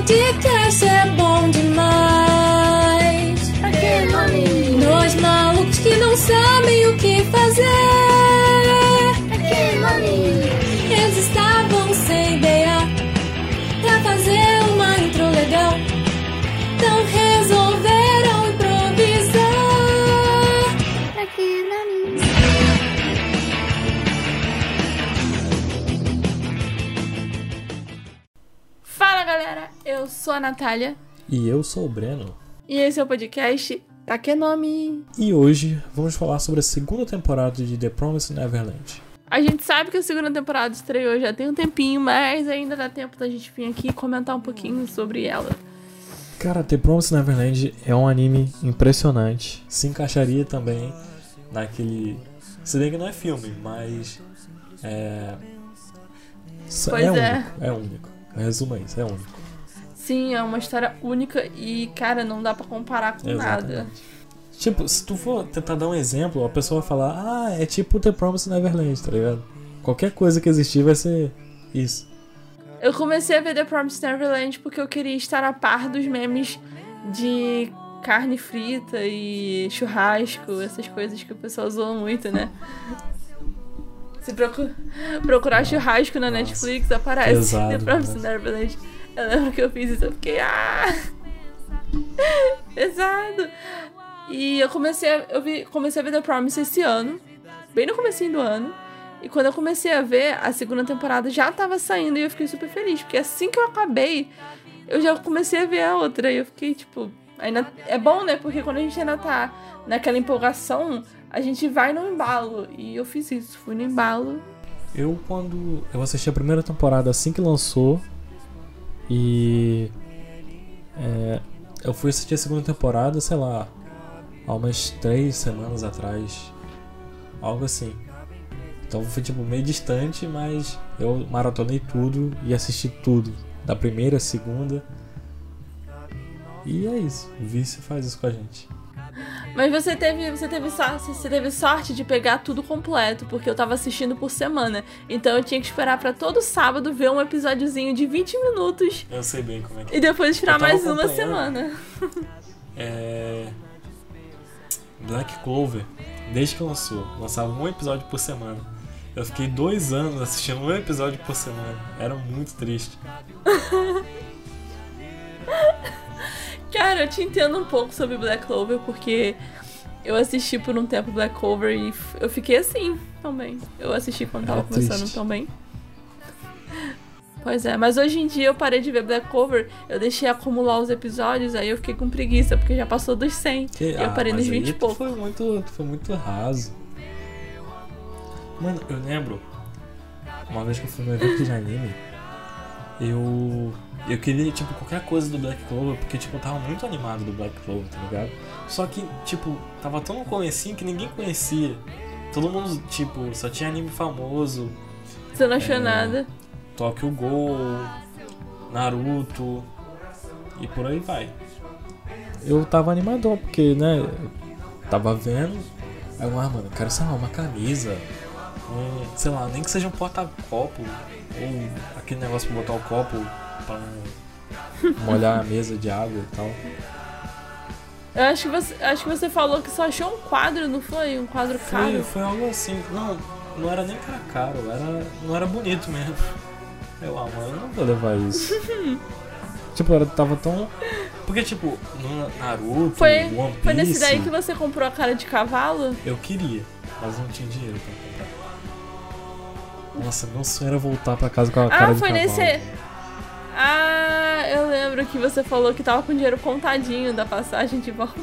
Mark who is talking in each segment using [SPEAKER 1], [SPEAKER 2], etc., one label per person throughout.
[SPEAKER 1] podcast é bom demais.
[SPEAKER 2] Sou a Natália
[SPEAKER 3] E eu sou o Breno.
[SPEAKER 2] e esse é o podcast Takenome.
[SPEAKER 3] E hoje vamos falar sobre a segunda temporada de The Promised Neverland.
[SPEAKER 2] A gente sabe que a segunda temporada estreou já tem um tempinho, mas ainda dá tempo da gente vir aqui e comentar um pouquinho sobre ela.
[SPEAKER 3] Cara, The Promised Neverland é um anime impressionante. Se encaixaria também naquele. Se bem que não é filme, mas. É. só-
[SPEAKER 2] Pois
[SPEAKER 3] é,
[SPEAKER 2] é.
[SPEAKER 3] único. É único. Resuma isso, é único.
[SPEAKER 2] Sim, é uma história única e, cara, não dá pra comparar com nada.
[SPEAKER 3] Exatamente. Tipo, se tu for tentar dar um exemplo, a pessoa vai falar, ah, é tipo The Promised Neverland, tá ligado? Qualquer coisa que existir vai ser isso.
[SPEAKER 2] Eu comecei a ver The Promised Neverland porque eu queria estar a par dos memes de carne frita e churrasco, essas coisas que o pessoal zoa muito, né? Se procu- procurar churrasco na
[SPEAKER 3] Nossa,
[SPEAKER 2] Netflix, aparece
[SPEAKER 3] pesado,
[SPEAKER 2] The Promised
[SPEAKER 3] nossa.
[SPEAKER 2] Neverland. Eu lembro que eu fiz isso, eu fiquei, ah! Pesado! E eu comecei a, eu vi, comecei a ver The Promise esse ano, bem no comecinho do ano. E quando eu comecei a ver, a segunda temporada já tava saindo e eu fiquei super feliz. Porque assim que eu acabei, eu já comecei a ver a outra. E eu fiquei, tipo. Ainda, é bom, né? Porque quando a gente ainda tá naquela empolgação, a gente vai no embalo. E eu fiz isso, fui no embalo.
[SPEAKER 3] Eu quando. Eu assisti a primeira temporada assim que lançou. E. é, eu fui assistir a segunda temporada, sei lá, há umas três semanas atrás. Algo assim. Então foi tipo meio distante, mas eu maratonei tudo e assisti tudo. Da primeira, segunda. E é isso. O Vice faz isso com a gente.
[SPEAKER 2] Mas você teve, você teve sorte, você teve sorte de pegar tudo completo, porque eu tava assistindo por semana. Então eu tinha que esperar pra todo sábado ver um episódiozinho de 20 minutos
[SPEAKER 3] Eu sei bem como é que
[SPEAKER 2] e depois esperar mais uma semana.
[SPEAKER 3] É. Black Clover, desde que lançou, lançava um episódio por semana. Eu fiquei dois anos assistindo um episódio por semana. Era muito triste.
[SPEAKER 2] Cara, eu te entendo um pouco sobre Black Clover, porque eu assisti por um tempo Black Clover e eu fiquei assim também. Eu assisti quando tava
[SPEAKER 3] Era
[SPEAKER 2] começando também. Pois é, mas hoje em dia eu parei de ver Black Clover, eu deixei acumular os episódios, aí eu fiquei com preguiça, porque já passou dos 100.
[SPEAKER 3] Que-
[SPEAKER 2] eu
[SPEAKER 3] ah,
[SPEAKER 2] parei nos
[SPEAKER 3] aí
[SPEAKER 2] 20 e pouco.
[SPEAKER 3] Foi muito, foi muito raso. Mano, eu lembro. Uma vez que eu fui no evento de anime, eu. Eu queria, tipo, qualquer coisa do Black Clover, porque, tipo, eu tava muito animado do Black Clover, tá ligado? Só que, tipo, tava tão no comecinho que ninguém conhecia. Todo mundo, tipo, só tinha anime famoso.
[SPEAKER 2] Você não achou
[SPEAKER 3] É.
[SPEAKER 2] nada?
[SPEAKER 3] Tokyo Ghoul, Naruto e por aí vai. Eu tava animadão, porque, né, tava vendo, aí eu, ah, mano, eu quero, sei lá, uma camisa, um, sei lá, nem que seja um porta-copo, ou aquele negócio pra botar o copo pra não molhar a mesa de água e tal.
[SPEAKER 2] Eu acho que você, acho que você falou que só achou um quadro, não foi? Um quadro
[SPEAKER 3] Foi,
[SPEAKER 2] caro.
[SPEAKER 3] foi algo assim, não, não era nem era caro, era, não era bonito mesmo. Eu, ah, mano, eu não vou levar isso. tipo, era, tava tão... Porque, tipo, no Naruto,
[SPEAKER 2] Foi,
[SPEAKER 3] One Piece...
[SPEAKER 2] foi nesse daí que você comprou a cara de cavalo?
[SPEAKER 3] Eu queria, mas não tinha dinheiro pra comprar. Nossa, meu sonho era voltar pra casa com a cara
[SPEAKER 2] Ah,
[SPEAKER 3] de
[SPEAKER 2] foi
[SPEAKER 3] cavalo.
[SPEAKER 2] nesse. Ah, eu lembro que você falou que tava com dinheiro contadinho da passagem de volta.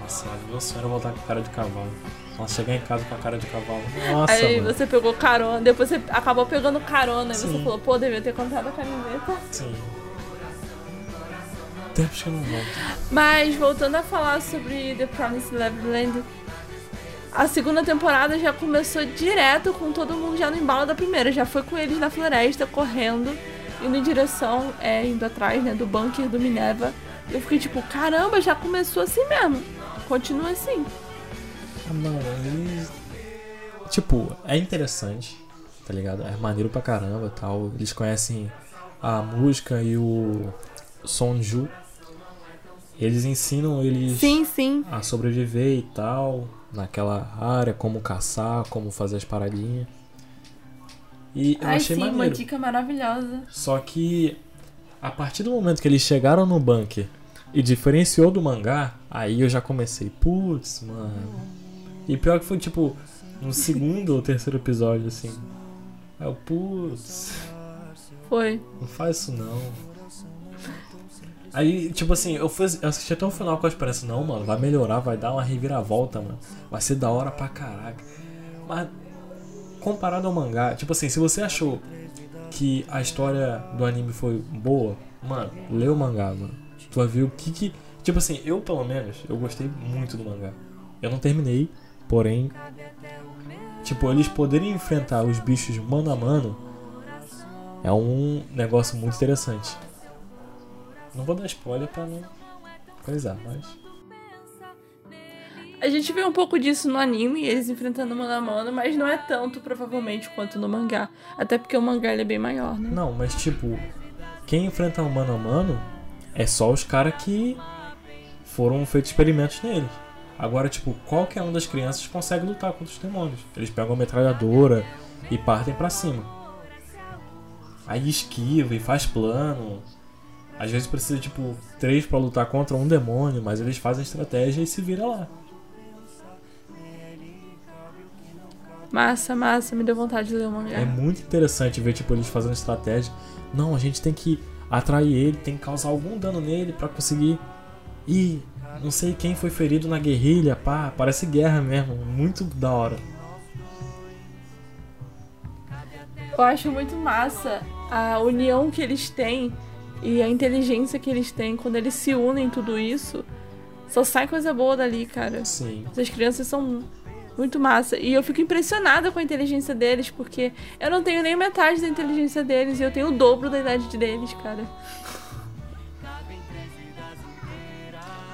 [SPEAKER 3] Nossa, meu sonho era voltar com a cara de cavalo. Nossa, chegar em casa com a cara de cavalo. Nossa,
[SPEAKER 2] aí
[SPEAKER 3] mano.
[SPEAKER 2] você pegou carona, depois você acabou pegando carona, e você
[SPEAKER 3] Sim.
[SPEAKER 2] falou, pô, devia ter comprado a camiseta.
[SPEAKER 3] Sim. Tempos que eu não volto.
[SPEAKER 2] Mas voltando a falar sobre The Promised Neverland, a segunda temporada já começou direto com todo mundo já no embalo da primeira. Já foi com eles na floresta, correndo, indo em direção, é, indo atrás, né, do bunker do Minerva. Eu fiquei tipo, caramba, já começou assim mesmo. Continua assim.
[SPEAKER 3] Mano, eles. Tipo, é interessante, tá ligado? É maneiro pra caramba e tal. Eles conhecem a música e o Sonju. Eles ensinam eles
[SPEAKER 2] Sim, sim.
[SPEAKER 3] a sobreviver e tal, naquela área, como caçar, como fazer as paradinhas. E eu
[SPEAKER 2] Ai,
[SPEAKER 3] achei
[SPEAKER 2] sim, uma
[SPEAKER 3] maneiro.
[SPEAKER 2] dica maravilhosa.
[SPEAKER 3] Só que a partir do momento que eles chegaram no bunker e diferenciou do mangá, aí eu já comecei, putz, mano. E pior que foi tipo no segundo ou terceiro episódio, assim. Aí eu, putz,
[SPEAKER 2] Foi.
[SPEAKER 3] não faz isso não. Aí, tipo assim, eu, fui, eu assisti até o final com a esperança, não, mano, vai melhorar, vai dar uma reviravolta, mano. Vai ser da hora pra caraca. Mas, comparado ao mangá, tipo assim, se você achou que a história do anime foi boa, mano, lê o mangá, mano. Tu vai ver o que que. Tipo assim, eu pelo menos, eu gostei muito do mangá. Eu não terminei, porém. Tipo, eles poderem enfrentar os bichos mano a mano é um negócio muito interessante. Não vou dar spoiler pra não coisar, mas.
[SPEAKER 2] A gente vê um pouco disso no anime, eles enfrentando mano a mano, mas não é tanto, provavelmente, quanto no mangá. Até porque o mangá ele é bem maior, né?
[SPEAKER 3] Não, mas tipo, quem enfrenta um mano a mano é só os caras que foram feitos experimentos neles. Agora, tipo, qualquer um das crianças consegue lutar contra os demônios. Eles pegam a metralhadora e partem pra cima. Aí esquiva e faz plano. Às vezes precisa, tipo, três pra lutar contra um demônio, mas eles fazem estratégia e se vira lá.
[SPEAKER 2] Massa, massa, me deu vontade de ler o mangá.
[SPEAKER 3] É muito interessante ver, tipo, eles fazendo estratégia. Não, a gente tem que atrair ele, tem que causar algum dano nele pra conseguir. Ih, não sei quem foi ferido na guerrilha, pá, parece guerra mesmo. Muito da hora.
[SPEAKER 2] Eu acho muito massa a união que eles têm e a inteligência que eles têm quando eles se unem em tudo isso. Só sai coisa boa dali, cara.
[SPEAKER 3] Sim.
[SPEAKER 2] Essas crianças são muito massa. E eu fico impressionada com a inteligência deles, porque eu não tenho nem metade da inteligência deles e eu tenho o dobro da idade deles, cara.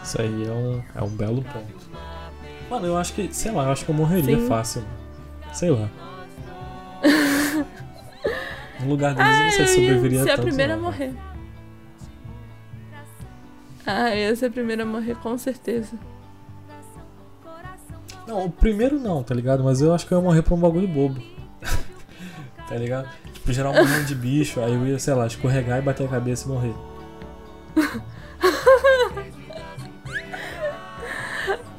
[SPEAKER 3] Isso aí é um, é um belo ponto. Mano, eu acho que, sei lá, eu acho que eu morreria
[SPEAKER 2] Sim.
[SPEAKER 3] fácil. Sei lá. No lugar deles, eu não sei se sobreviveria
[SPEAKER 2] Ser a primeira a
[SPEAKER 3] não.
[SPEAKER 2] morrer. Ah, ia ser a primeira a morrer, com certeza.
[SPEAKER 3] Não, o primeiro não, tá ligado? Mas eu acho que eu ia morrer por um bagulho bobo. tá ligado? Tipo, gerar um monte de bicho, aí eu ia, sei lá, escorregar e bater a cabeça e morrer.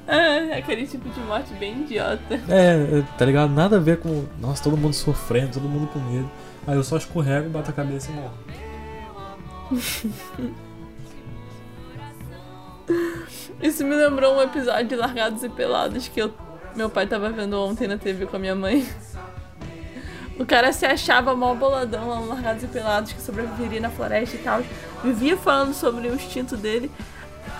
[SPEAKER 2] Ah, aquele tipo de morte bem idiota.
[SPEAKER 3] É, é, tá ligado? Nada a ver com. Nossa, todo mundo sofrendo, todo mundo com medo. Aí eu só escorrego, bato a cabeça e morro.
[SPEAKER 2] Isso me lembrou um episódio de Largados e Pelados que eu, meu pai tava vendo ontem na TV com a minha mãe. O cara se achava mal boladão lá no Largados e Pelados, que sobreviveria na floresta e tal. Vivia falando sobre o instinto dele.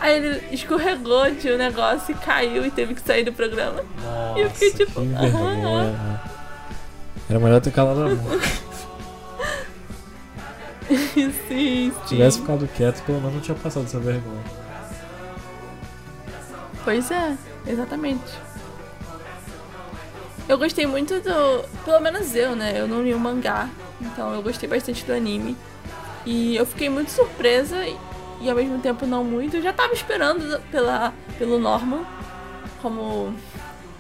[SPEAKER 2] Aí ele escorregou de um negócio e caiu e teve que sair do programa.
[SPEAKER 3] Nossa,
[SPEAKER 2] E eu fiquei tipo,
[SPEAKER 3] vergonha. Era melhor ter calado a boca.
[SPEAKER 2] sim,
[SPEAKER 3] Se
[SPEAKER 2] sim.
[SPEAKER 3] tivesse ficado quieto, pelo menos não tinha passado essa vergonha.
[SPEAKER 2] Pois é, exatamente. Eu gostei muito do. Pelo menos eu, né? Eu não li o mangá, então eu gostei bastante do anime. E eu fiquei muito surpresa e, ao mesmo tempo não muito. Eu já tava esperando pela, pelo Norman. Como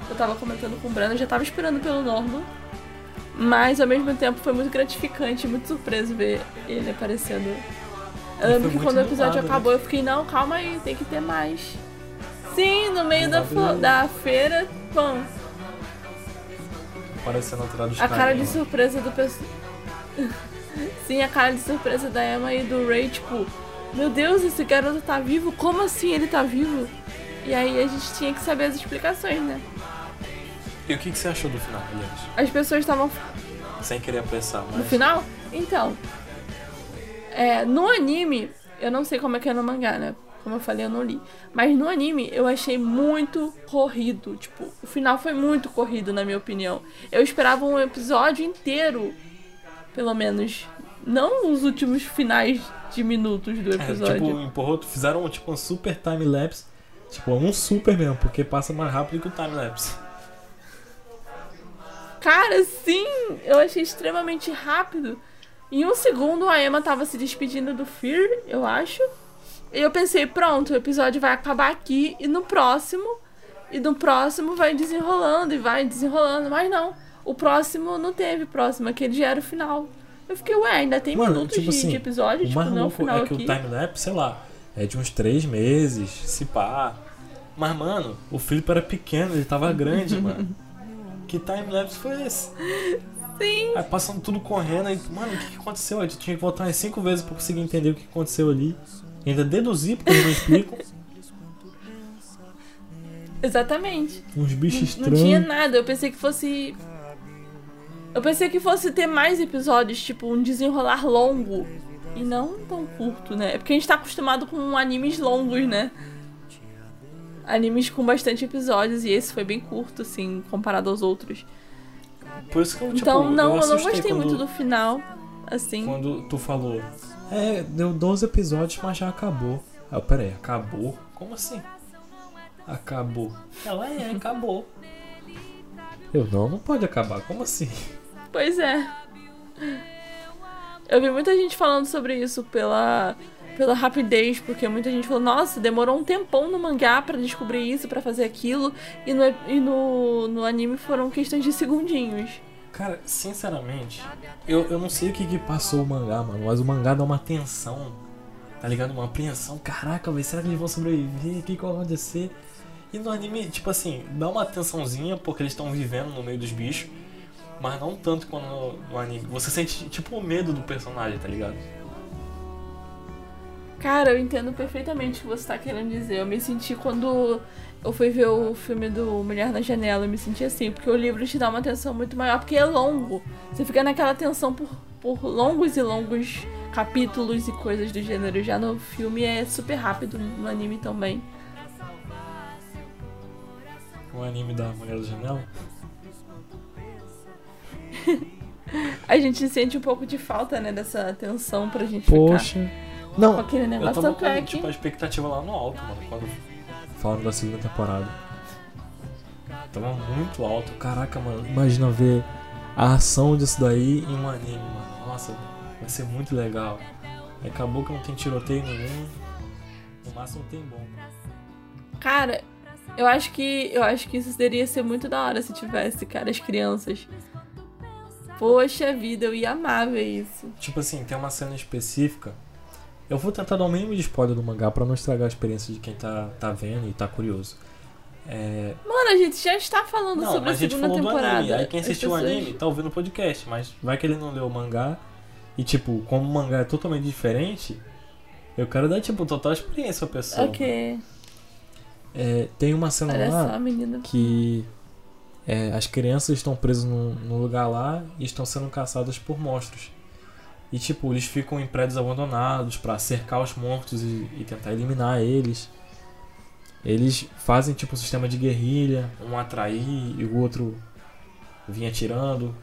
[SPEAKER 2] eu tava comentando com o Breno, eu já tava esperando pelo Norman. Mas ao mesmo tempo foi muito gratificante, muito surpreso ver ele aparecendo. Eu lembro que quando o episódio
[SPEAKER 3] né?
[SPEAKER 2] acabou, eu fiquei, não, calma aí, tem que ter mais. Sim, no meio da, da feira, pão,
[SPEAKER 3] Parecendo alterado dos
[SPEAKER 2] a cara de surpresa do pessoal. Sim, a cara de surpresa da Emma e do Ray, tipo, meu Deus, esse garoto tá vivo? Como assim ele tá vivo? E aí a gente tinha que saber as explicações, né?
[SPEAKER 3] E o que, que você achou do final, aliás?
[SPEAKER 2] As pessoas estavam
[SPEAKER 3] Sem querer apressar,
[SPEAKER 2] no
[SPEAKER 3] mas.
[SPEAKER 2] final? Então, é, no anime, eu não sei como é que é no mangá, né? Como eu falei, eu não li. Mas no anime, eu achei muito corrido. Tipo, o final foi muito corrido, na minha opinião. Eu esperava um episódio inteiro, pelo menos. Não os últimos finais de minutos do
[SPEAKER 3] É,
[SPEAKER 2] episódio.
[SPEAKER 3] tipo, empurrou, fizeram tipo um super time-lapse. Tipo, um super mesmo, porque passa mais rápido que o time-lapse.
[SPEAKER 2] Cara, sim! Eu achei extremamente rápido. Em um segundo, a Emma tava se despedindo do Fear, eu acho. E eu pensei, pronto, o episódio vai acabar aqui e no próximo. E no próximo vai desenrolando e vai desenrolando. Mas não. O próximo não teve próximo, aquele já era o final. Eu fiquei, ué, ainda tem
[SPEAKER 3] Mano,
[SPEAKER 2] minutos
[SPEAKER 3] tipo
[SPEAKER 2] de,
[SPEAKER 3] assim,
[SPEAKER 2] de episódio, tipo, não o final
[SPEAKER 3] é que
[SPEAKER 2] aqui.
[SPEAKER 3] o timelapse, sei lá, é de uns três meses, se pá. Mas, mano, o Felipe era pequeno, ele tava grande, mano. Que timelapse foi esse?
[SPEAKER 2] Sim.
[SPEAKER 3] Aí passando tudo correndo, aí, mano, o que, que aconteceu? Tu tinha que voltar umas cinco vezes pra conseguir entender o que aconteceu ali. Ainda deduzir, porque eles não explicam.
[SPEAKER 2] Exatamente.
[SPEAKER 3] Uns bichos
[SPEAKER 2] Não tinha
[SPEAKER 3] estranhos.
[SPEAKER 2] nada, eu pensei que fosse. Eu pensei que fosse ter mais episódios, tipo, um desenrolar longo. E não tão curto, né? É porque a gente tá acostumado com animes longos, né? Animes com bastante episódios, e esse foi bem curto, assim, comparado aos outros.
[SPEAKER 3] Por isso que eu, tipo,
[SPEAKER 2] então, não, eu, não
[SPEAKER 3] assustei
[SPEAKER 2] gostei
[SPEAKER 3] quando,
[SPEAKER 2] muito do final, assim.
[SPEAKER 3] Quando tu falou, é, deu 12 episódios, mas já acabou. Ah, pera aí, acabou? Como assim? Acabou. Ela é, acabou. Eu não, não pode acabar, como assim?
[SPEAKER 2] Pois é. Eu vi muita gente falando sobre isso pela, pela rapidez, porque muita gente falou, nossa, demorou um tempão no mangá pra descobrir isso, pra fazer aquilo, e no, e no, no anime foram questões de segundinhos.
[SPEAKER 3] Cara, sinceramente, eu, eu não sei o que que passou o mangá, mano, mas o mangá dá uma tensão, tá ligado? Uma apreensão. Caraca, velho, será que eles vão sobreviver? O que que vai acontecer? E no anime, tipo assim, dá uma tensãozinha, porque eles estão vivendo no meio dos bichos, mas não tanto quanto no, no anime. Você sente, tipo, o medo do personagem, tá ligado?
[SPEAKER 2] Cara, eu entendo perfeitamente o que você tá querendo dizer. Eu me senti quando eu fui ver o filme do Mulher na Janela, eu me senti assim, porque o livro te dá uma atenção muito maior, porque é longo. Você fica naquela tensão por, por longos e longos capítulos e coisas do gênero. Já no filme é super rápido, no anime também.
[SPEAKER 3] O anime da Mulher da Janela.
[SPEAKER 2] A gente sente um pouco de falta, né, dessa tensão pra gente ficar
[SPEAKER 3] Poxa.
[SPEAKER 2] com
[SPEAKER 3] Não,
[SPEAKER 2] aquele
[SPEAKER 3] eu
[SPEAKER 2] negócio.
[SPEAKER 3] tava
[SPEAKER 2] Tanto é
[SPEAKER 3] com
[SPEAKER 2] que...
[SPEAKER 3] tipo, a expectativa lá no alto, mano, quando falaram da segunda temporada. Tava muito alto. Caraca, mano, imagina ver a ação disso daí em um anime, mano. Nossa, vai ser muito legal. Acabou que não tem tiroteio nenhum. No máximo tem bomba.
[SPEAKER 2] Cara, eu acho que eu acho que isso poderia ser muito da hora se tivesse, cara, as crianças. Poxa vida, eu ia amar ver isso.
[SPEAKER 3] Tipo assim, tem uma cena específica. Eu vou tentar dar o mínimo de spoiler do mangá pra não estragar a experiência de quem tá, tá vendo e tá curioso. É,
[SPEAKER 2] Mano, a gente já está falando
[SPEAKER 3] Não,
[SPEAKER 2] sobre a
[SPEAKER 3] a gente
[SPEAKER 2] segunda temporada.
[SPEAKER 3] anime. Aí quem
[SPEAKER 2] As
[SPEAKER 3] assistiu o
[SPEAKER 2] pessoas-
[SPEAKER 3] anime tá ouvindo o podcast, mas vai que ele não leu o mangá. E tipo, como o mangá é totalmente diferente, eu quero dar, tipo, total experiência pra pessoa.
[SPEAKER 2] Ok.
[SPEAKER 3] É, tem uma cena
[SPEAKER 2] Olha
[SPEAKER 3] lá
[SPEAKER 2] só,
[SPEAKER 3] que é, as crianças estão presas num, num lugar lá e estão sendo caçadas por monstros. E tipo, eles ficam em prédios abandonados pra cercar os monstros e, e tentar eliminar eles. Eles fazem tipo um sistema de guerrilha, um atrair e o outro vir atirando.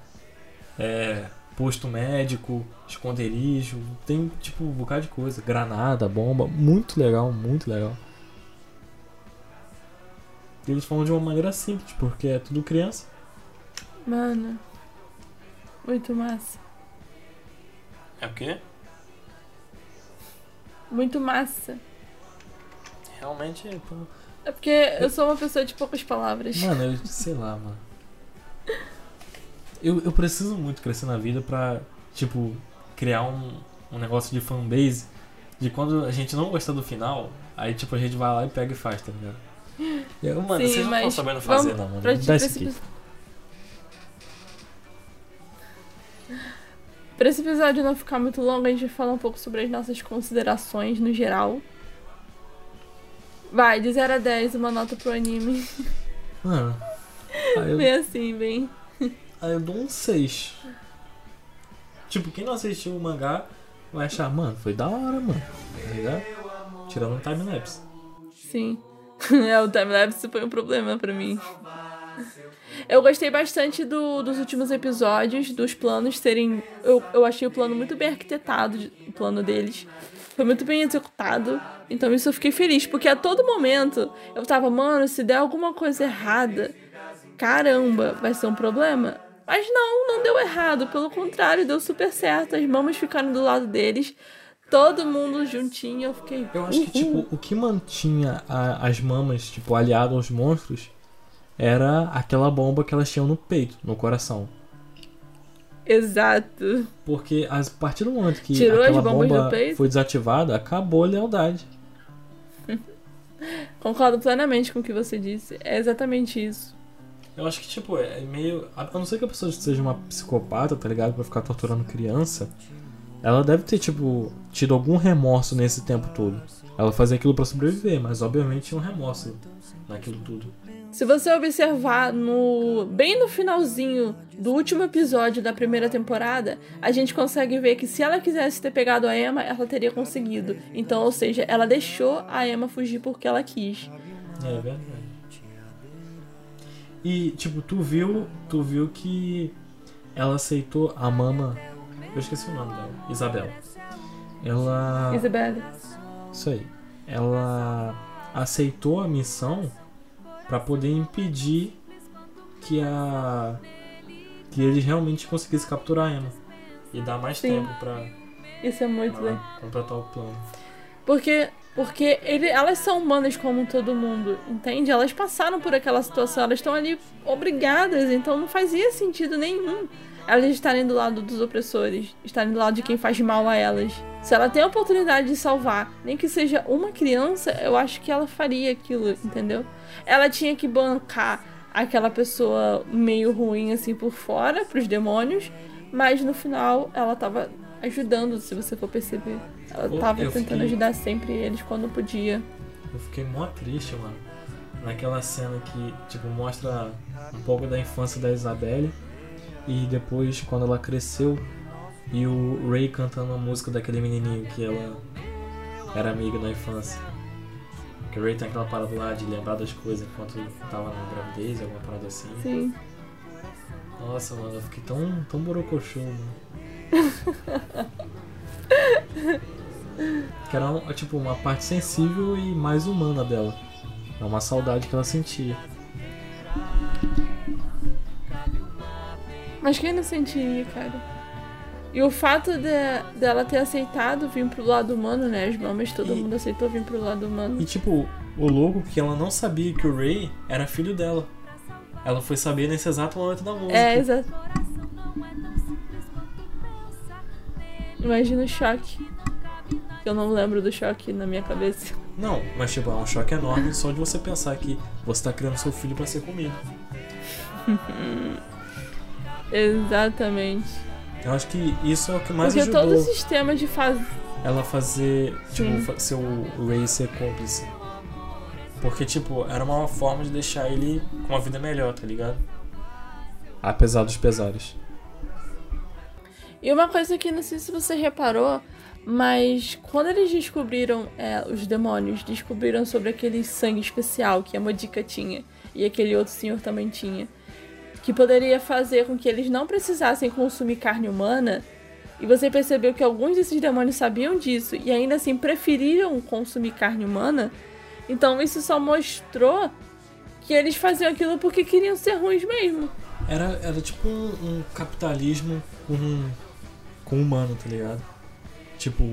[SPEAKER 3] É, posto médico, esconderijo, tem tipo um bocado de coisa, granada, bomba, muito legal, muito legal. E eles falam de uma maneira simples, porque é tudo criança.
[SPEAKER 2] Mano. Muito massa.
[SPEAKER 3] É o quê?
[SPEAKER 2] Muito massa.
[SPEAKER 3] Realmente, pô,
[SPEAKER 2] É porque eu sou uma pessoa de poucas palavras.
[SPEAKER 3] Mano, eu sei lá, mano. Eu, eu preciso muito crescer na vida pra, tipo, criar um, um negócio de fanbase de quando a gente não gostar do final, aí, tipo, a gente vai lá e pega e faz, tá ligado? Eu, mano,
[SPEAKER 2] Sim,
[SPEAKER 3] vocês não estão sabendo fazer, não, mano.
[SPEAKER 2] te
[SPEAKER 3] dá isso
[SPEAKER 2] Pra esse episódio não ficar muito longo, a gente vai falar um pouco sobre as nossas considerações no geral. Vai, de 0 a 10, uma nota pro anime.
[SPEAKER 3] Mano, aí eu,
[SPEAKER 2] Bem assim, bem.
[SPEAKER 3] aí eu dou um 6. Tipo, quem não assistiu o mangá vai achar, mano, foi da hora, mano. Tá ligado? Tirando um time-lapse.
[SPEAKER 2] Sim. é, o timelapse foi um problema pra mim. Eu gostei bastante do- dos últimos episódios, dos planos serem. Eu, eu achei o plano muito bem arquitetado, o plano deles. Foi muito bem executado. Então isso eu fiquei feliz, porque a todo momento eu tava, mano, se der alguma coisa errada, caramba, vai ser um problema. Mas não, não deu errado. Pelo contrário, deu super certo. As mamas ficaram do lado deles. todo mundo juntinho. Eu fiquei.
[SPEAKER 3] Eu acho que, tipo, o que mantinha a- as mamas, tipo, aliado aos monstros era aquela bomba que elas tinham no peito, no coração.
[SPEAKER 2] Exato.
[SPEAKER 3] Porque a partir do momento que
[SPEAKER 2] Tirou
[SPEAKER 3] aquela bomba foi desativada, acabou a lealdade.
[SPEAKER 2] Concordo plenamente com o que você disse. É exatamente isso.
[SPEAKER 3] Eu acho que, tipo, é meio. A não ser que a pessoa seja uma psicopata, tá ligado? Pra ficar torturando criança. Ela deve ter, tipo, tido algum remorso nesse tempo todo. Ela fazia aquilo pra sobreviver, mas obviamente tinha um remorso naquilo tudo.
[SPEAKER 2] Se você observar no bem no finalzinho do último episódio da primeira temporada, a gente consegue ver que se ela quisesse ter pegado a Emma, ela teria conseguido. Então, ou seja, ela deixou a Emma fugir porque ela quis.
[SPEAKER 3] É verdade. E, tipo, tu viu. Tu viu que ela aceitou a mama. Eu esqueci o nome dela. Isabel. Ela.
[SPEAKER 2] Isabelle.
[SPEAKER 3] Isso aí. Ela aceitou a missão pra poder impedir que a que eles realmente conseguissem capturar a Emma e dar mais
[SPEAKER 2] Sim.
[SPEAKER 3] tempo pra,
[SPEAKER 2] Isso é muito legal.
[SPEAKER 3] pra completar o plano.
[SPEAKER 2] Porque, porque ele, elas são humanas como todo mundo, entende? Elas passaram por aquela situação, elas estão ali obrigadas, então não fazia sentido nenhum elas estarem do lado dos opressores, estarem do lado de quem faz mal a elas. Se ela tem a oportunidade de salvar, nem que seja uma criança, eu acho que ela faria aquilo, entendeu? Ela tinha que bancar aquela pessoa meio ruim assim por fora, pros demônios, mas no final ela tava ajudando, se você for perceber. Ela
[SPEAKER 3] Pô,
[SPEAKER 2] tava tentando
[SPEAKER 3] fiquei-
[SPEAKER 2] ajudar sempre eles quando podia.
[SPEAKER 3] Eu fiquei mó triste, mano. Naquela cena que, tipo, mostra um pouco da infância da Isabelle. E depois, quando ela cresceu, e o Ray cantando a música daquele menininho que ela era amiga na infância. Que o Ray tem aquela parada lá de lembrar das coisas enquanto tava na gravidez, alguma parada assim.
[SPEAKER 2] Sim.
[SPEAKER 3] Nossa, mano, eu fiquei tão, tão borocochô, mano. que era, tipo, uma parte sensível e mais humana dela. É uma saudade que ela sentia.
[SPEAKER 2] Mas quem não sentiria, cara? E o fato de, dela ter aceitado vir pro lado humano, né? As mamas, todo
[SPEAKER 3] E-
[SPEAKER 2] mundo aceitou vir pro lado humano.
[SPEAKER 3] E tipo, o louco que ela não sabia que o Ray era filho dela. Ela foi saber nesse exato momento da música.
[SPEAKER 2] É, exato. Imagina o choque. Eu não lembro do choque na minha cabeça.
[SPEAKER 3] Não, mas tipo, é um choque enorme só de você pensar que você tá criando seu filho pra ser comido.
[SPEAKER 2] Exatamente.
[SPEAKER 3] Eu acho que isso é o que mais
[SPEAKER 2] Porque
[SPEAKER 3] ajudou
[SPEAKER 2] todo o sistema de fazer.
[SPEAKER 3] ela fazer, tipo,
[SPEAKER 2] Sim.
[SPEAKER 3] fa- ser o Ray ser cúmplice. Porque, tipo, era uma forma de deixar ele com uma vida melhor, tá ligado? Apesar dos pesares.
[SPEAKER 2] E uma coisa que não sei se você reparou, mas quando eles descobriram, é, os demônios descobriram sobre aquele sangue especial que a Modica tinha e aquele outro senhor também tinha, que poderia fazer com que eles não precisassem consumir carne humana. E você percebeu que alguns desses demônios sabiam disso e ainda assim preferiram consumir carne humana. Então isso só mostrou que eles faziam aquilo porque queriam ser ruins mesmo.
[SPEAKER 3] Era, era tipo um, um capitalismo com, com humano, tá ligado? Tipo,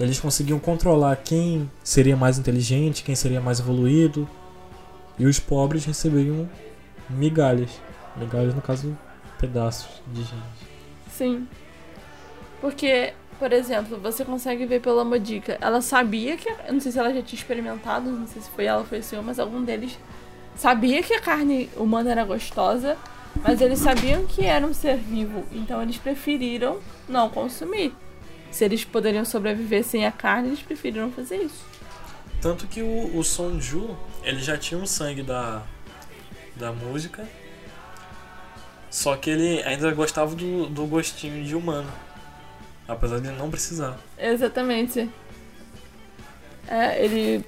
[SPEAKER 3] eles conseguiam controlar quem seria mais inteligente, quem seria mais evoluído. E os pobres receberiam migalhas. Migalhas, no caso, pedaços de gente.
[SPEAKER 2] Sim. Porque, por exemplo, você consegue ver pela Modica. Ela sabia que. Eu não sei se ela já tinha experimentado, não sei se foi ela ou foi o senhor, mas algum deles sabia que a carne humana era gostosa, mas eles sabiam que era um ser vivo. Então eles preferiram não consumir. Se eles poderiam sobreviver sem a carne, eles preferiram fazer isso.
[SPEAKER 3] Tanto que o, o Sonju, ele já tinha um sangue da, da música. Só que ele ainda gostava do, do gostinho de humano. Apesar de ele não precisar.
[SPEAKER 2] Exatamente. É, ele.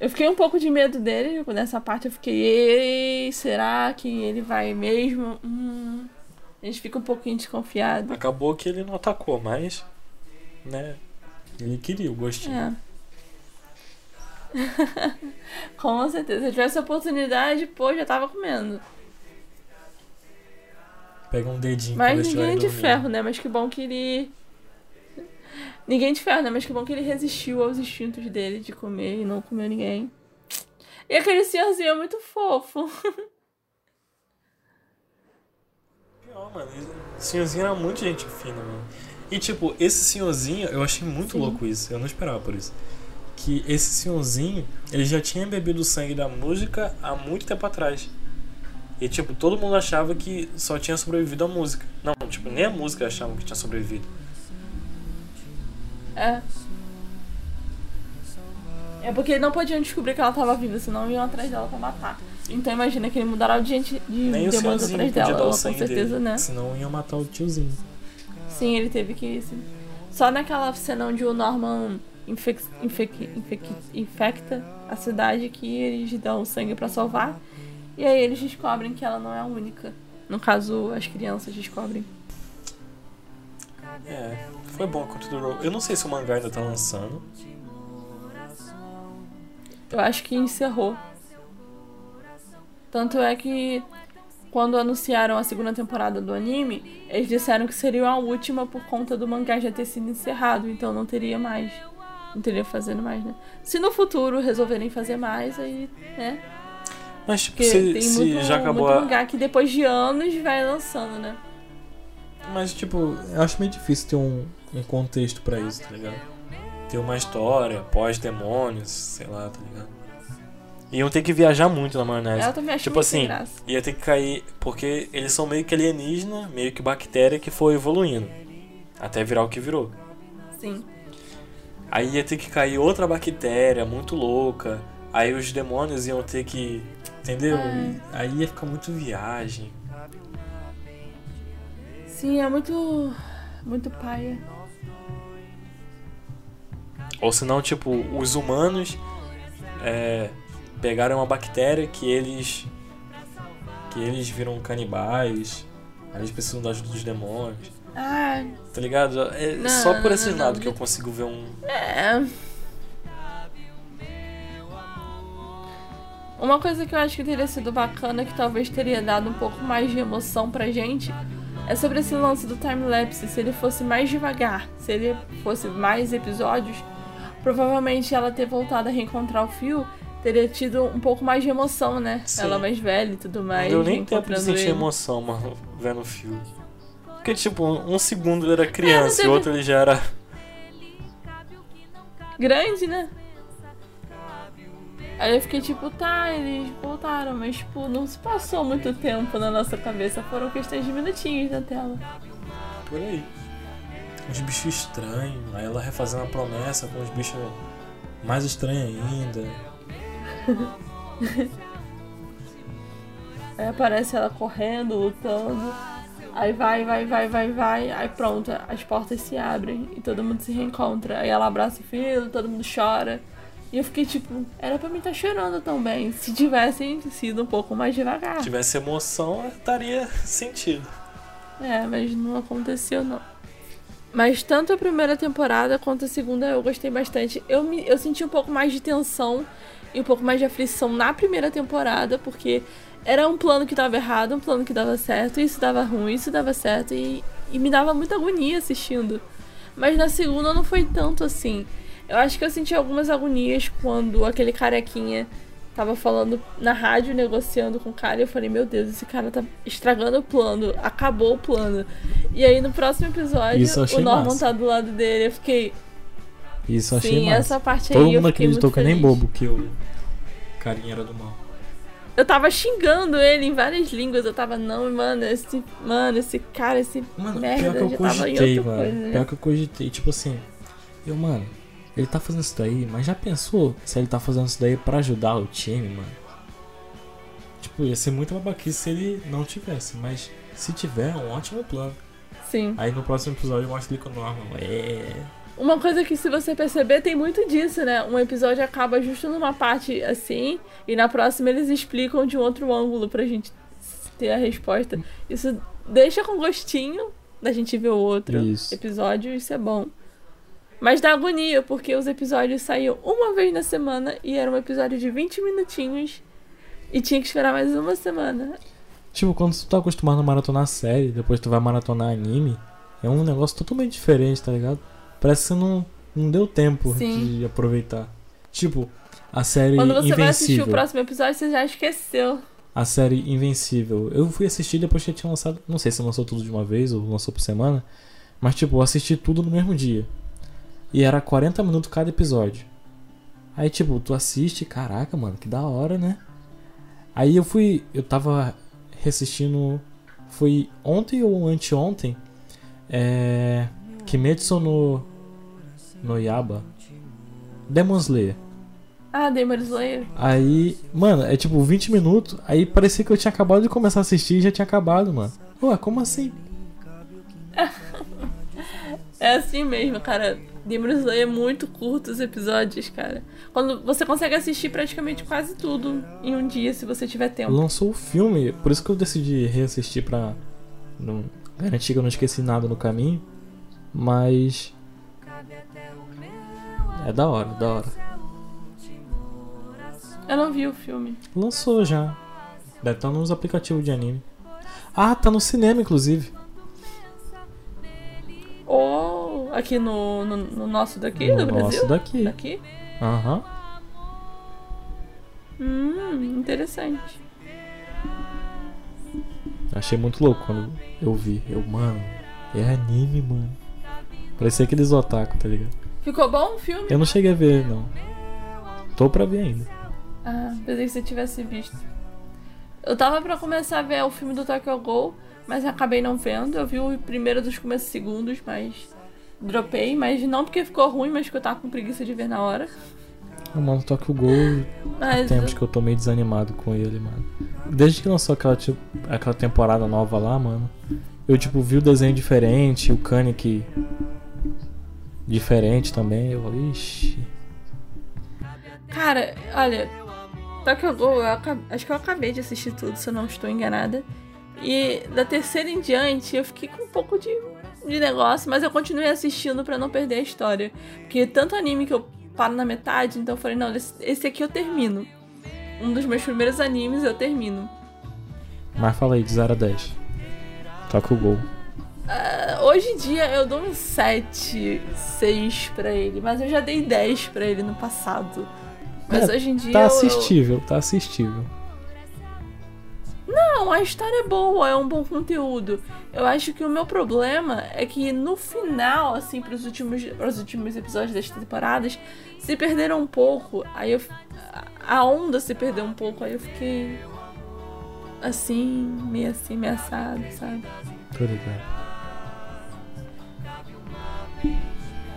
[SPEAKER 2] Eu fiquei um pouco de medo dele. Nessa parte eu fiquei, ei, será que ele vai mesmo? Hum. A gente fica um pouquinho desconfiado.
[SPEAKER 3] Acabou que ele não atacou, mas. Né? Ele queria o gostinho.
[SPEAKER 2] É. Com certeza. Se eu tivesse a oportunidade, pô, já tava comendo.
[SPEAKER 3] Pega um dedinho
[SPEAKER 2] Mas ninguém é de ferro, né? Mas que bom que ele. Ninguém de ferro, né? Mas que bom que ele resistiu aos instintos dele de comer e não comeu ninguém. E aquele senhorzinho é muito fofo.
[SPEAKER 3] Pior, mano. O senhorzinho era muito gente fina, mano. E tipo, esse senhorzinho, eu achei muito
[SPEAKER 2] Sim.
[SPEAKER 3] louco isso. Eu não esperava por isso. Que esse senhorzinho, ele já tinha bebido o sangue da música há muito tempo atrás. E tipo, todo mundo achava que só tinha sobrevivido a música. Não, tipo, nem a música achavam que tinha sobrevivido.
[SPEAKER 2] É. É porque não podiam descobrir que ela tava viva, senão iam atrás dela pra matar. Então imagina que ele mudará de gente de
[SPEAKER 3] Nem
[SPEAKER 2] demônios atrás dela, com certeza,
[SPEAKER 3] dele.
[SPEAKER 2] né?
[SPEAKER 3] Senão iam matar o tiozinho.
[SPEAKER 2] Sim, ele teve que. Sim. Só naquela cena onde o Norman infec, infec, infec, infecta a cidade que eles dão o sangue pra salvar. E aí eles descobrem que ela não é a única. No caso, as crianças descobrem.
[SPEAKER 3] É, foi bom quanto durou. Eu não sei se o mangá ainda tá lançando.
[SPEAKER 2] Eu acho que encerrou. Tanto é que quando anunciaram a segunda temporada do anime, eles disseram que seria a última por conta do mangá já ter sido encerrado, então não teria mais. Não teria fazendo mais, né? Se no futuro resolverem fazer mais, aí, né?
[SPEAKER 3] Mas tipo,
[SPEAKER 2] Porque
[SPEAKER 3] se,
[SPEAKER 2] tem
[SPEAKER 3] se
[SPEAKER 2] muito,
[SPEAKER 3] já acabou
[SPEAKER 2] muito
[SPEAKER 3] a...
[SPEAKER 2] mangá que depois de anos vai lançando, né?
[SPEAKER 3] Mas tipo, eu acho meio difícil ter um, um contexto pra isso, tá ligado? Ter uma história, pós-demônios, sei lá, tá ligado? Iam ter que viajar muito na maionese.
[SPEAKER 2] Eu também acho
[SPEAKER 3] Tipo assim,
[SPEAKER 2] graça.
[SPEAKER 3] Ia ter que cair. Porque eles são meio que alienígena, meio que bactéria que foi evoluindo. Até virar o que virou.
[SPEAKER 2] Sim.
[SPEAKER 3] Aí ia ter que cair outra bactéria muito louca. Aí os demônios iam ter que. Entendeu?
[SPEAKER 2] É.
[SPEAKER 3] Aí ia ficar muito viagem.
[SPEAKER 2] Sim, é muito. Muito paia.
[SPEAKER 3] Ou senão, tipo, os humanos é, pegaram uma bactéria que eles. que eles viram canibais. Aí eles precisam da ajuda dos demônios.
[SPEAKER 2] Ah,
[SPEAKER 3] Tá ligado? É
[SPEAKER 2] Não,
[SPEAKER 3] só por esses lados
[SPEAKER 2] não.
[SPEAKER 3] que eu consigo ver um.
[SPEAKER 2] É. Uma coisa que eu acho que teria sido bacana, que talvez teria dado um pouco mais de emoção pra gente, é sobre esse lance do time-lapse. Se ele fosse mais devagar, se ele fosse mais episódios, provavelmente ela ter voltado a reencontrar o Phil teria tido um pouco mais de emoção, né?
[SPEAKER 3] Sim.
[SPEAKER 2] Ela mais velha e tudo mais.
[SPEAKER 3] deu nem tempo de sentir
[SPEAKER 2] ele.
[SPEAKER 3] emoção, mano, vendo o filme. Porque, tipo, um segundo ele era criança
[SPEAKER 2] teve-
[SPEAKER 3] e o outro ele já era.
[SPEAKER 2] grande, né? Aí eu fiquei tipo, tá, eles voltaram, mas tipo, não se passou muito tempo na nossa cabeça, foram questões de minutinhos na tela.
[SPEAKER 3] Por aí. Uns bichos estranhos. Aí ela refazendo a promessa com os bichos mais estranhos ainda.
[SPEAKER 2] Aí aparece ela correndo, lutando. Aí vai, vai, vai, vai, vai. Aí pronto, as portas se abrem e todo mundo se reencontra. Aí ela abraça o filho, todo mundo chora. E eu fiquei tipo, era pra mim estar chorando também. Se tivessem sido um pouco mais devagar.
[SPEAKER 3] Se tivesse emoção, estaria sentido.
[SPEAKER 2] É, mas não aconteceu não. Mas tanto a primeira temporada quanto a segunda eu gostei bastante. Eu, me, eu senti um pouco mais de tensão e um pouco mais de aflição na primeira temporada, porque era um plano que dava errado, um plano que dava certo, isso dava ruim, isso dava certo, e, e me dava muita agonia assistindo. Mas na segunda não foi tanto assim. Eu acho que eu senti algumas agonias quando aquele carequinha tava falando na rádio, negociando com o cara, e eu falei, meu Deus, esse cara tá estragando o plano, acabou o plano. E aí no próximo episódio, o Norman
[SPEAKER 3] massa.
[SPEAKER 2] tá do lado dele, eu fiquei,
[SPEAKER 3] Isso eu achei
[SPEAKER 2] sim,
[SPEAKER 3] massa.
[SPEAKER 2] essa parte
[SPEAKER 3] Todo
[SPEAKER 2] aí eu
[SPEAKER 3] mundo acreditou que nem
[SPEAKER 2] feliz.
[SPEAKER 3] bobo que o carinha era do mal.
[SPEAKER 2] Eu tava xingando ele em várias línguas, eu tava, não, mano, esse, mano, esse cara, esse
[SPEAKER 3] Mano,
[SPEAKER 2] merda,
[SPEAKER 3] pior que eu cogitei, mano.
[SPEAKER 2] coisa, né?
[SPEAKER 3] Pior que eu cogitei, tipo assim. Eu, mano, ele tá fazendo isso daí, mas já pensou se ele tá fazendo isso daí pra ajudar o time, mano? Tipo, ia ser muito babaquice se ele não tivesse, mas se tiver, é um ótimo plano.
[SPEAKER 2] Sim.
[SPEAKER 3] Aí no próximo episódio mostra ele com o Norman. É.
[SPEAKER 2] Uma coisa que, se você perceber, tem muito disso, né? Um episódio acaba justo numa parte assim, e na próxima eles explicam de um outro ângulo pra gente ter a resposta. Isso deixa com gostinho da gente ver o outro
[SPEAKER 3] Isso.
[SPEAKER 2] episódio, isso é bom. Mas dá agonia, porque os episódios saíam uma vez na semana e era um episódio de 20 minutinhos e tinha que esperar mais uma semana.
[SPEAKER 3] Tipo, quando tu tá acostumado a maratonar série, depois tu vai maratonar anime, é um negócio totalmente diferente, tá ligado? Parece que você não, não deu tempo
[SPEAKER 2] Sim.
[SPEAKER 3] de aproveitar. Tipo, a série
[SPEAKER 2] Quando você vai assistir
[SPEAKER 3] Invencível.
[SPEAKER 2] o próximo episódio, você já esqueceu.
[SPEAKER 3] A série Invencível. Eu fui assistir depois que tinha lançado. Não sei se lançou tudo de uma vez ou lançou por semana. Mas, tipo, eu assisti tudo no mesmo dia. E era 40 minutos cada episódio. Aí, tipo, tu assiste, caraca, mano, que da hora, né? Aí eu fui. Eu tava reassistindo. Foi ontem ou anteontem. É. Kimetsu no. No Yaba. Demon Slayer.
[SPEAKER 2] Ah, Demon Slayer.
[SPEAKER 3] Aí, mano, é tipo 20 minutos. Aí parecia que eu tinha acabado de começar a assistir e já tinha acabado, mano. Ué, como assim?
[SPEAKER 2] É assim mesmo, cara. Demon Slayer é muito curto os episódios, cara. Quando você consegue assistir praticamente quase tudo em um dia, se você tiver tempo.
[SPEAKER 3] Lançou o filme, por isso que eu decidi reassistir pra não garantir que eu não esqueci nada no caminho. Mas. É da hora, da hora.
[SPEAKER 2] Eu não vi o filme.
[SPEAKER 3] Lançou já. Deve estar nos aplicativos de anime. Ah, tá no cinema, inclusive.
[SPEAKER 2] Ou aqui no, no, no nosso daqui,
[SPEAKER 3] no
[SPEAKER 2] do Brasil?
[SPEAKER 3] nosso daqui.
[SPEAKER 2] Daqui?
[SPEAKER 3] Aham.
[SPEAKER 2] Hum, interessante.
[SPEAKER 3] Achei muito louco quando eu vi. Eu, mano, é anime, mano. Parecia aqueles otaku, tá ligado?
[SPEAKER 2] Ficou bom o filme?
[SPEAKER 3] Eu não cheguei a ver, não. Tô pra ver ainda.
[SPEAKER 2] Ah, pensei que você tivesse visto. Eu tava pra começar a ver o filme do Tokyo Ghoul, mas acabei não vendo. Eu vi o primeiro dos primeiros segundos, mas dropei. Mas não porque ficou ruim, mas porque eu tava com preguiça de ver na hora.
[SPEAKER 3] O Mano Tokyo Ghoul,
[SPEAKER 2] Mas
[SPEAKER 3] tempos que eu tô meio desanimado com ele, mano. Desde que lançou aquela, tipo, aquela temporada nova lá, mano. Eu, tipo, vi o desenho diferente, o Kanek diferente também. Eu, ixi.
[SPEAKER 2] Cara, olha, Tokyo Ghoul, acho que eu acabei de assistir tudo, se eu não estou enganada. E da terceira em diante, eu fiquei com um pouco de, de negócio, mas eu continuei assistindo pra não perder a história. Porque tanto anime que eu paro na metade, então eu falei, não, esse, esse aqui eu termino. Um dos meus primeiros animes eu termino.
[SPEAKER 3] Mas fala aí, de 0 a 10. Tokyo Ghoul.
[SPEAKER 2] Ah, hoje em dia eu dou um 7, 6 pra ele, mas eu já dei 10 pra ele no passado. Mas
[SPEAKER 3] É,
[SPEAKER 2] hoje em dia
[SPEAKER 3] Tá
[SPEAKER 2] eu- eu,
[SPEAKER 3] assistível, tá assistível.
[SPEAKER 2] Não, a história é boa, é um bom conteúdo. Eu acho que o meu problema é que no final, assim, pros últimos, pros últimos episódios das temporadas, se perderam um pouco. Aí eu. A onda se perdeu um pouco, aí eu fiquei. Assim, meio assim, ameaçado, sabe?
[SPEAKER 3] Tô ligado.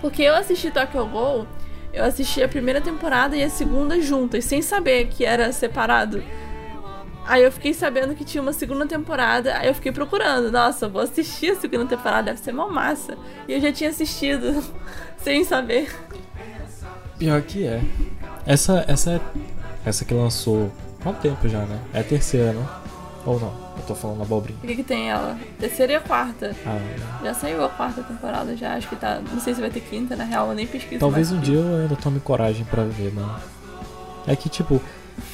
[SPEAKER 2] Porque eu assisti Tokyo Ghoul, eu assisti a primeira temporada e a segunda juntas, sem saber que era separado. Aí eu fiquei sabendo que tinha uma segunda temporada, aí eu fiquei procurando. Nossa, vou assistir a segunda temporada, deve ser mó massa. E eu já tinha assistido, sem saber.
[SPEAKER 3] Pior que é. Essa, essa é. Essa que lançou há um tempo já, né? É a terceira, né? Ou não? Eu tô falando abobrinha.
[SPEAKER 2] O que, que tem ela? Terceira e a quarta.
[SPEAKER 3] Ah,
[SPEAKER 2] Já saiu a quarta temporada, já acho que tá. Não sei se vai ter quinta, na real, eu nem pesquiso.
[SPEAKER 3] talvez
[SPEAKER 2] mais.
[SPEAKER 3] um dia eu ainda tome coragem pra ver, mano. É que, tipo,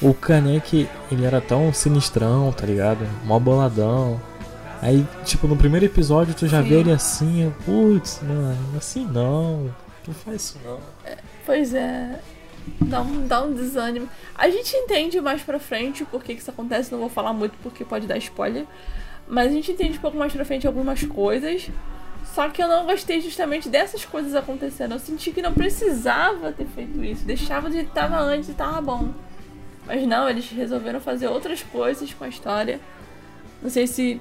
[SPEAKER 3] o Kanek, ele era tão sinistrão, tá ligado? Mó boladão. Aí, tipo, no primeiro episódio tu já
[SPEAKER 2] Sim.
[SPEAKER 3] vê ele assim, putz, mano, assim não. Tu faz isso não.
[SPEAKER 2] Pois é. Dá um, dá um desânimo. A gente entende mais pra frente o porquê que isso acontece. Não vou falar muito porque pode dar spoiler. Mas a gente entende um pouco mais pra frente algumas coisas. Só que eu não gostei justamente dessas coisas acontecendo. Eu senti que não precisava ter feito isso. Deixava que tava antes e tava bom. Mas não, eles resolveram fazer outras coisas com a história. Não sei se.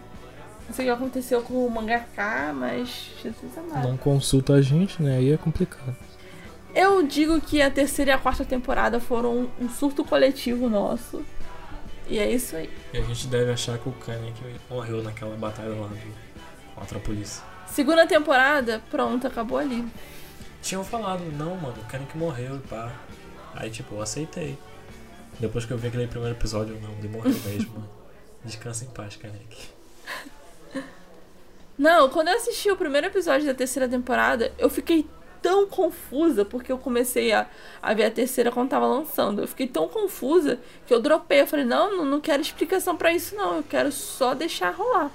[SPEAKER 2] Não sei o que aconteceu com o mangaka, mas. Jesus amado.
[SPEAKER 3] Não consulta a gente, né? Aí é complicado.
[SPEAKER 2] Eu digo que a terceira e a quarta temporada foram um, surto coletivo nosso. E é isso aí.
[SPEAKER 3] E a gente deve achar que o Kanek morreu naquela batalha lá contra a polícia.
[SPEAKER 2] Segunda temporada, pronto, acabou ali.
[SPEAKER 3] Tinham falado, não, mano, o Kanek morreu e pá. Aí, tipo, eu aceitei. Depois que eu vi aquele primeiro episódio, eu, não, ele morreu mesmo, mano. Descansa em paz, Kanek.
[SPEAKER 2] Não, quando eu assisti o primeiro episódio da terceira temporada, eu fiquei tão confusa, porque eu comecei a, a ver a terceira quando tava lançando. Eu fiquei tão confusa que eu dropei. Eu falei, não, não, não quero explicação pra isso, não. Eu quero só deixar rolar.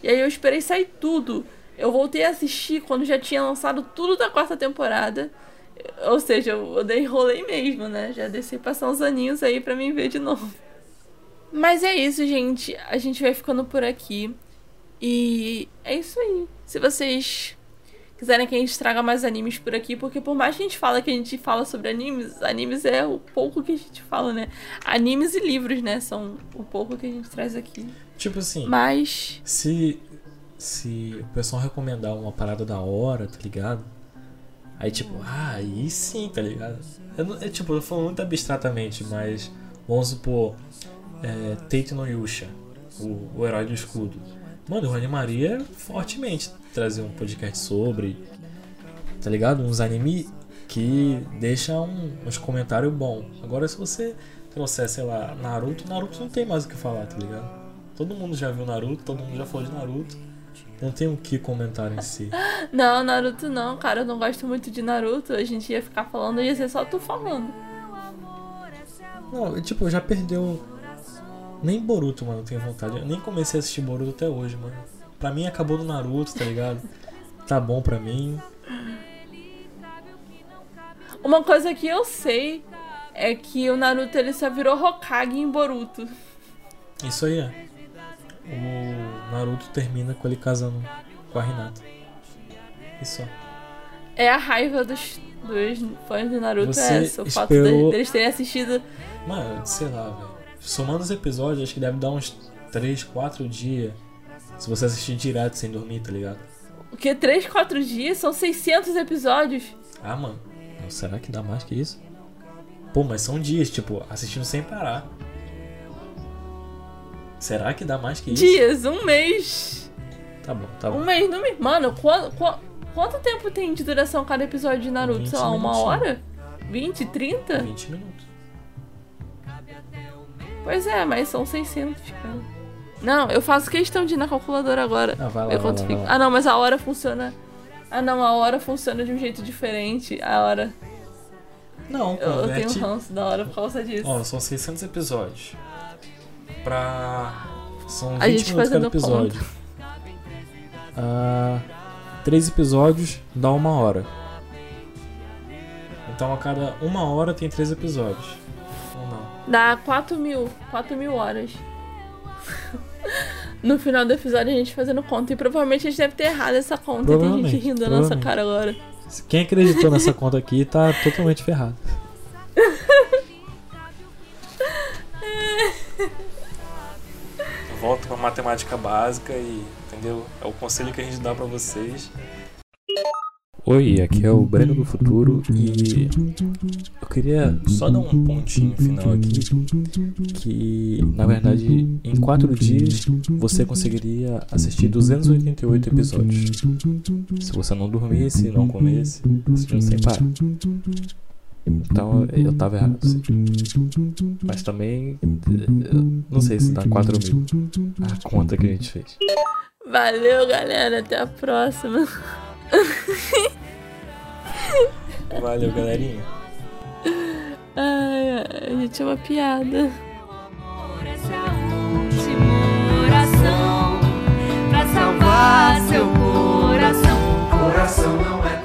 [SPEAKER 2] E aí eu esperei sair tudo. Eu voltei a assistir quando já tinha lançado tudo da quarta temporada. Ou seja, eu, eu rolê mesmo, né? Já desci passar uns aninhos aí pra mim ver de novo. Mas é isso, gente. A gente vai ficando por aqui. E é isso aí. Se vocês quiserem que a gente traga mais animes por aqui, porque por mais que a gente fala que a gente fala sobre animes, animes é o pouco que a gente fala, né? Animes e livros, né? São o pouco que a gente traz aqui.
[SPEAKER 3] Tipo assim.
[SPEAKER 2] Mas.
[SPEAKER 3] Se. Se o pessoal recomendar uma parada da hora, tá ligado? Aí tipo, ah, aí sim, tá ligado? Eu, não, eu, tipo, eu falo muito abstratamente, mas vamos supor. É, Tate no Yusha, o, o herói do escudo. Mano, eu animaria fortemente trazer um podcast sobre, tá ligado? Uns anime que deixam um, uns comentários bons. Agora, se você trouxer, sei lá, Naruto, Naruto não tem mais o que falar, tá ligado? Todo mundo já viu Naruto, todo mundo já falou de Naruto. Não tem o que comentar em si.
[SPEAKER 2] Não, Naruto não, cara. Eu não gosto muito de Naruto. A gente ia ficar falando, ia ser só tu falando.
[SPEAKER 3] Não, tipo, já perdeu. Nem Boruto, mano, eu tenho vontade. Eu nem comecei a assistir Boruto até hoje, mano. Pra mim acabou no Naruto, tá ligado? Tá bom pra mim.
[SPEAKER 2] Uma coisa que eu sei é que o Naruto ele só virou Hokage em Boruto.
[SPEAKER 3] Isso aí é. O Naruto termina com ele casando com a Hinata. Isso.
[SPEAKER 2] É a raiva dos, dos fãs do Naruto,
[SPEAKER 3] Você
[SPEAKER 2] é essa. O fato
[SPEAKER 3] esperou-
[SPEAKER 2] deles terem assistido.
[SPEAKER 3] Mano, sei lá, velho. Somando os episódios, acho que deve dar uns 3, 4 dias. Se você assistir direto sem dormir, tá ligado?
[SPEAKER 2] O que? 3, 4 dias? São 600 episódios?
[SPEAKER 3] Ah, mano. Não, Será que dá mais que isso? Pô, mas são dias, tipo, assistindo sem parar. Será que dá mais que isso?
[SPEAKER 2] Dias, um mês.
[SPEAKER 3] Tá bom, tá bom.
[SPEAKER 2] Um mês, não me. Mano, qua- qua- quanto tempo tem de duração cada episódio de Naruto?
[SPEAKER 3] 20
[SPEAKER 2] Sei lá, uma hora? 20, 30?
[SPEAKER 3] 20 minutos.
[SPEAKER 2] Pois é, mas são 600, cara. Não, eu faço questão de ir na calculadora agora.
[SPEAKER 3] Ah, vai lá,
[SPEAKER 2] Ver
[SPEAKER 3] vai lá, vai lá.
[SPEAKER 2] Ah, não, mas a hora funciona. Ah, não, a hora funciona de um jeito diferente. A hora.
[SPEAKER 3] Não,
[SPEAKER 2] Eu, eu tenho
[SPEAKER 3] converte.
[SPEAKER 2] um ranço da hora por causa disso.
[SPEAKER 3] Ó, são 600 episódios. Pra. São 20
[SPEAKER 2] A gente
[SPEAKER 3] minutos cada episódio. Ah, três episódios dá uma hora. Então a cada uma hora tem três episódios. Ou não?
[SPEAKER 2] Dá 4 mil. 4 mil horas. No final do episódio a gente fazendo conta. E provavelmente a gente deve ter errado essa conta. E tem gente rindo da nossa cara agora.
[SPEAKER 3] Quem acreditou nessa conta aqui tá totalmente ferrado. Volta pra matemática básica e, entendeu? É o conselho que a gente dá pra vocês. Oi, aqui é o Breno do Futuro e eu queria só dar um pontinho final aqui que, na verdade, em quatro dias você conseguiria assistir 288 episódios. Se você não dormisse, não comesse, assistindo sem parar. Então eu tava errado, sim. Mas também, não sei se dá 4 mil a conta que a gente fez.
[SPEAKER 2] Valeu, galera. Até a próxima.
[SPEAKER 3] Valeu, galerinha.
[SPEAKER 2] Ai, ai, a gente é uma piada.
[SPEAKER 4] Essa última oração pra salvar seu coração.
[SPEAKER 5] Coração não é